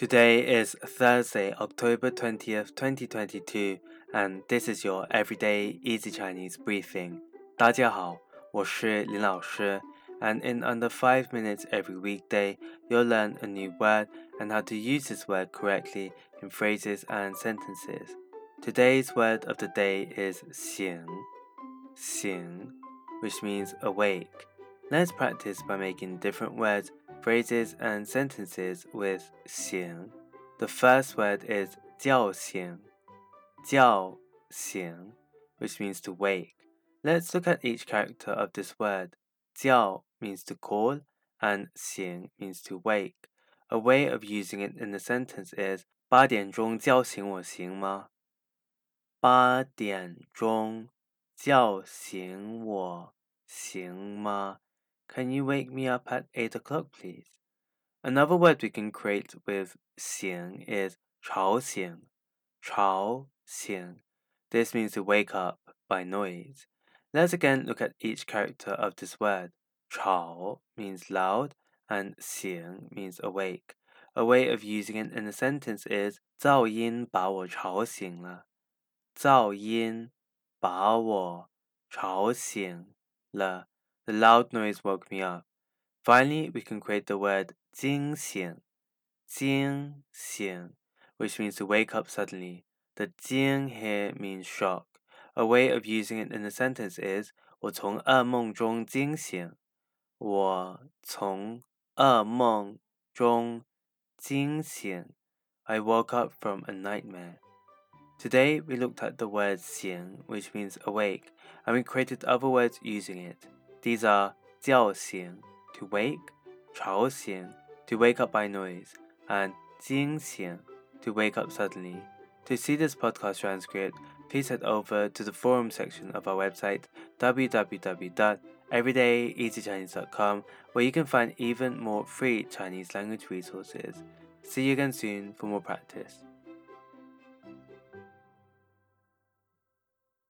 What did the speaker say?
Today is Thursday, October 20th, 2022, and this is your everyday easy Chinese briefing. 大家好，我是林老师, and in under 5 minutes every weekday, you'll learn a new word and how to use this word correctly in phrases and sentences. Today's word of the day is 醒,醒, which means awake. Let's practice by making different words phrases and sentences with 醒. The first word is 叫醒,叫醒, which means to wake. Let's look at each character of this word. 叫 means to call and 醒 means to wake. A way of using it in the sentence is 八点钟叫醒我行吗？八点钟叫醒我行吗 ？can you wake me up at 8 o'clock, please? Another word we can create with 醒 is 吵醒,吵醒. This means to wake up by noise. Let's again look at each character of this word. 吵 means loud and 醒 means awake. A way of using it in a sentence is 噪音把我吵醒了。噪音把我吵醒了。 the loud noise woke me up. Finally, we can create the word 惊醒,惊醒, which means to wake up suddenly. The 惊 here means shock. A way of using it in a sentence is 我从噩梦中惊醒。我从噩梦中惊醒。I woke up from a nightmare. Today we looked at the word 醒, which means awake, and we created other words using it. These are 叫醒 to wake, 吵醒 to wake up by noise, and 惊醒 to wake up suddenly. To see this podcast transcript, please head over to the forum section of our website www.everydayeasychinese.com where you can find even more free Chinese language resources. See you again soon for more practice.